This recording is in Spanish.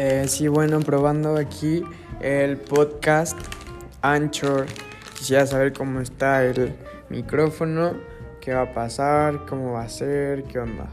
Eh, sí, bueno, probando aquí el podcast Anchor. Quisiera saber cómo está el micrófono, qué va a pasar, cómo va a ser, qué onda.